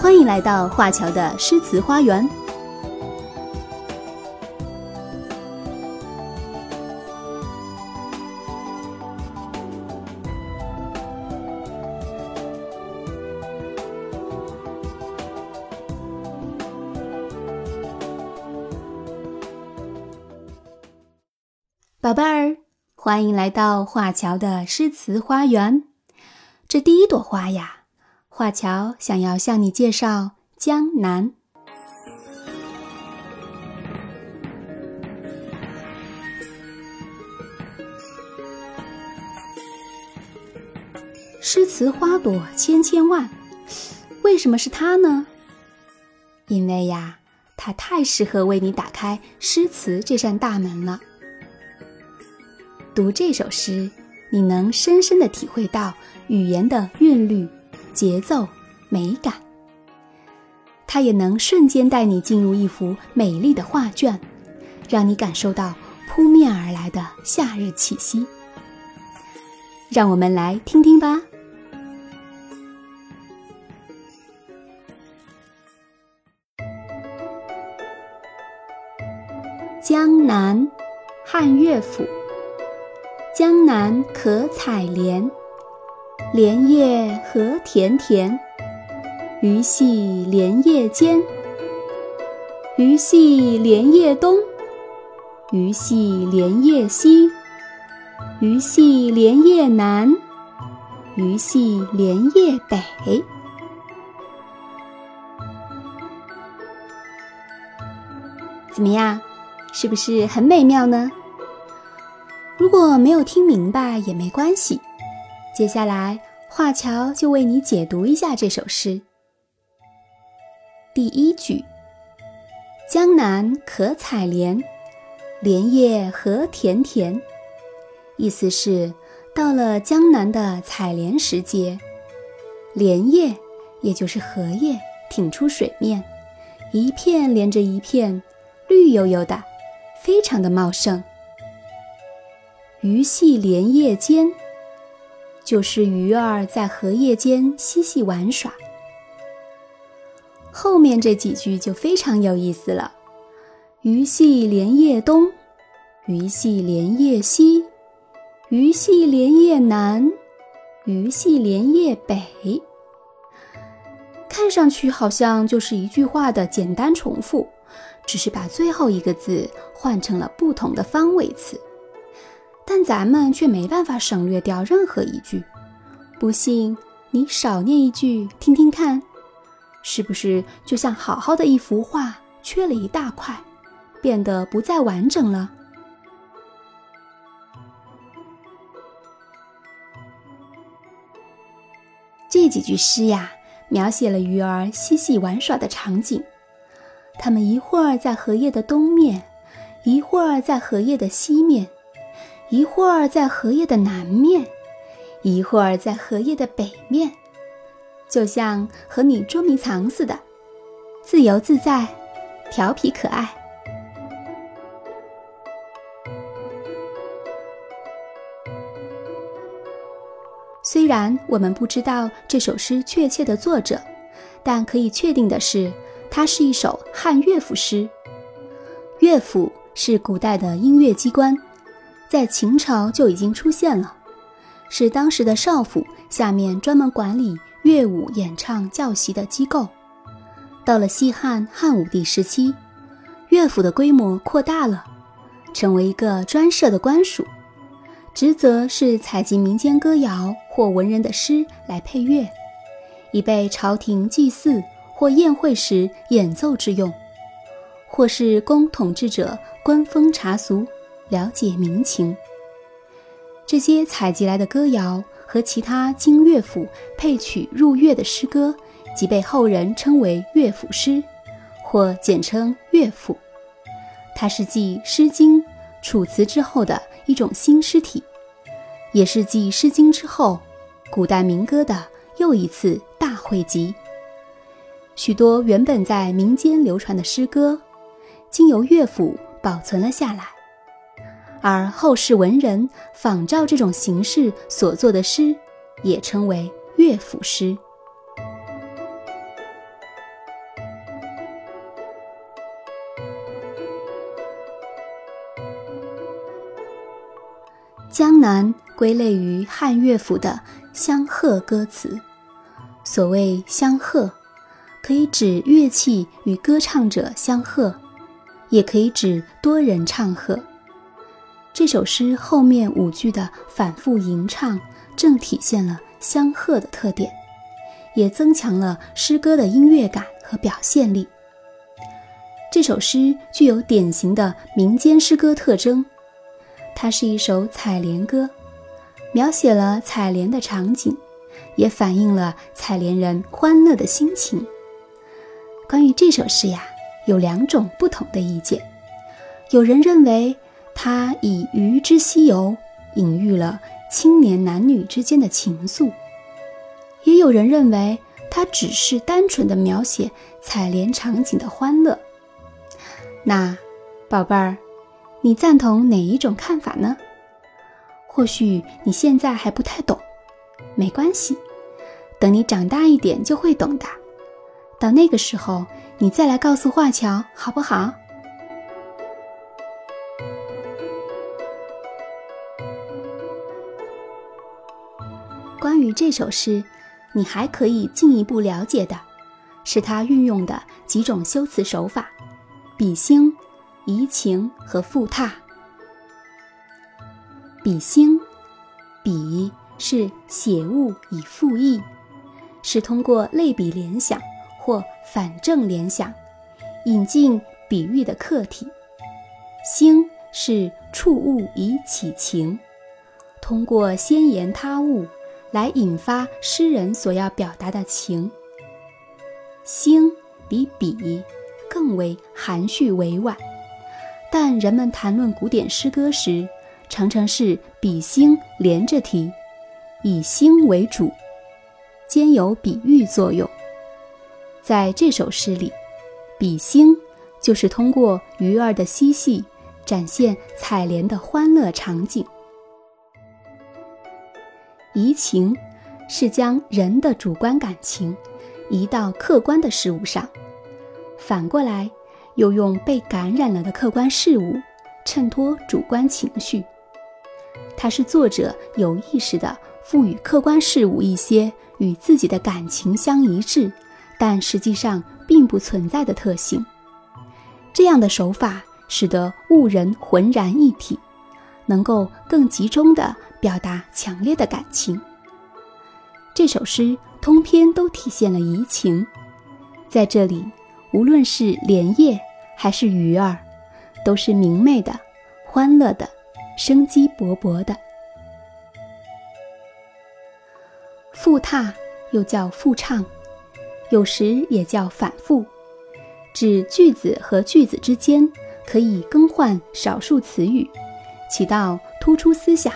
欢迎来到华侨的诗词花园。宝贝儿，欢迎来到华侨的诗词花园。这第一朵花呀，华侨想要向你介绍江南。诗词花朵千千万，为什么是它呢？因为呀，它太适合为你打开诗词这扇大门了。读这首诗，你能深深的体会到语言的韵律、节奏、美感。它也能瞬间带你进入一幅美丽的画卷，让你感受到扑面而来的夏日气息。让我们来听听吧，《江南》汉乐府。江南可采莲，莲叶何田田。鱼戏莲叶间，鱼戏莲叶东，鱼戏莲叶西，鱼戏莲叶南，鱼戏莲叶北。怎么样？是不是很美妙呢？如果没有听明白也没关系，接下来华侨就为你解读一下这首诗。第一句：“江南可采莲，莲叶何田田。”意思是到了江南的采莲时节，莲叶也就是荷叶挺出水面，一片连着一片，绿油油的，非常的茂盛。鱼戏莲叶间，就是鱼儿在荷叶间嬉戏玩耍。后面这几句就非常有意思了：鱼戏莲叶东，鱼戏莲叶西，鱼戏莲叶南，鱼戏莲叶北。看上去好像就是一句话的简单重复，只是把最后一个字换成了不同的方位词。但咱们却没办法省略掉任何一句，不信你少念一句听听看，是不是就像好好的一幅画缺了一大块，变得不再完整了？这几句诗呀，描写了鱼儿嬉戏玩耍的场景，它们一会儿在荷叶的东面，一会儿在荷叶的西面。一会儿在荷叶的南面，一会儿在荷叶的北面，就像和你捉迷藏似的，自由自在，调皮可爱。虽然我们不知道这首诗确切的作者，但可以确定的是，它是一首汉乐府诗。乐府是古代的音乐机关。在秦朝就已经出现了，是当时的少府下面专门管理乐舞演唱教习的机构。到了西汉汉武帝时期，乐府的规模扩大了，成为一个专设的官署，职责是采集民间歌谣或文人的诗来配乐，以备朝廷祭祀或宴会时演奏之用，或是供统治者观风察俗。了解民情，这些采集来的歌谣和其他经乐府配曲入乐的诗歌，即被后人称为乐府诗，或简称乐府。它是继《诗经》《楚辞》之后的一种新诗体，也是继《诗经》之后古代民歌的又一次大汇集。许多原本在民间流传的诗歌，经由乐府保存了下来。而后世文人仿照这种形式所作的诗也称为乐府诗。江南归类于汉乐府的相和歌词。所谓相和可以指乐器与歌唱者相和也可以指多人唱和。这首诗后面五句的反复吟唱，正体现了相和的特点，也增强了诗歌的音乐感和表现力。这首诗具有典型的民间诗歌特征，它是一首采莲歌，描写了采莲的场景，也反映了采莲人欢乐的心情。关于这首诗呀，有两种不同的意见。有人认为他以鱼之西游隐喻了青年男女之间的情愫，也有人认为他只是单纯的描写采莲场景的欢乐。那，宝贝儿，你赞同哪一种看法呢？或许你现在还不太懂，没关系，等你长大一点就会懂的。到那个时候，你再来告诉华侨，好不好？关于这首诗，你还可以进一步了解的，是它运用的几种修辞手法。比兴、移情和复沓。比兴，比是写物以复意，是通过类比联想或反证联想，引进比喻的客体。兴是触物以起情，通过先言他物来引发诗人所要表达的情。兴比比。更为含蓄委婉，但人们谈论古典诗歌时，常常是比兴连着提，以兴为主，兼有比喻作用。在这首诗里，比兴就是通过鱼儿的嬉戏，展现采莲的欢乐场景；移情是将人的主观感情移到客观的事物上。反过来，又用被感染了的客观事物衬托主观情绪。它是作者有意识地赋予客观事物一些与自己的感情相一致，但实际上并不存在的特性。这样的手法使得物人浑然一体，能够更集中地表达强烈的感情。这首诗通篇都体现了移情，在这里。无论是莲叶还是鱼儿，都是明媚的、欢乐的、生机勃勃的。复沓又叫复唱，有时也叫反复，指句子和句子之间可以更换少数词语，起到突出思想、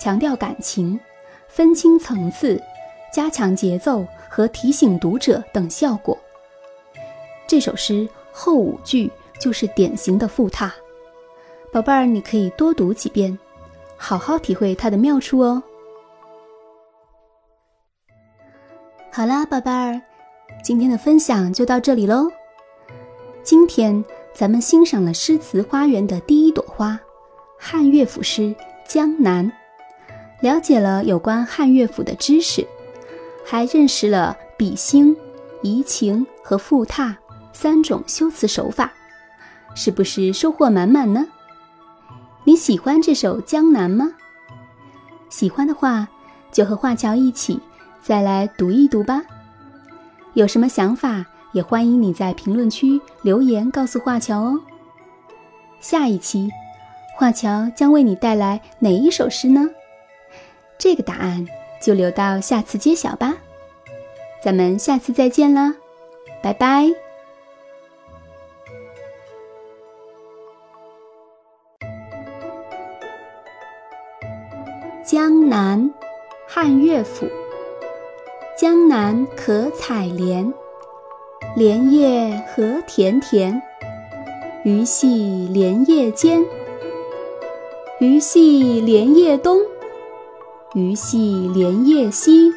强调感情、分清层次、加强节奏和提醒读者等效果。这首诗后五句就是典型的复沓，宝贝儿，你可以多读几遍，好好体会它的妙处哦。好啦，宝贝儿，今天的分享就到这里喽。今天咱们欣赏了诗词花园的第一朵花——汉乐府诗《江南》，了解了有关汉乐府的知识，还认识了比兴、移情和复沓。三种修辞手法，是不是收获满满呢？你喜欢这首《江南》吗？喜欢的话，就和华侨一起再来读一读吧。有什么想法，也欢迎你在评论区留言告诉华侨哦。下一期，华侨将为你带来哪一首诗呢？这个答案就留到下次揭晓吧。咱们下次再见啦，拜拜。江南，汉乐府。江南可采莲，莲叶何田田。鱼戏莲叶间，鱼戏莲叶东。鱼戏莲叶西，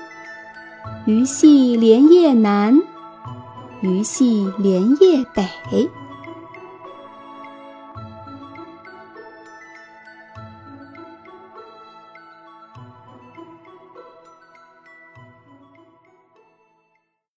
鱼戏莲叶南，鱼戏莲叶北。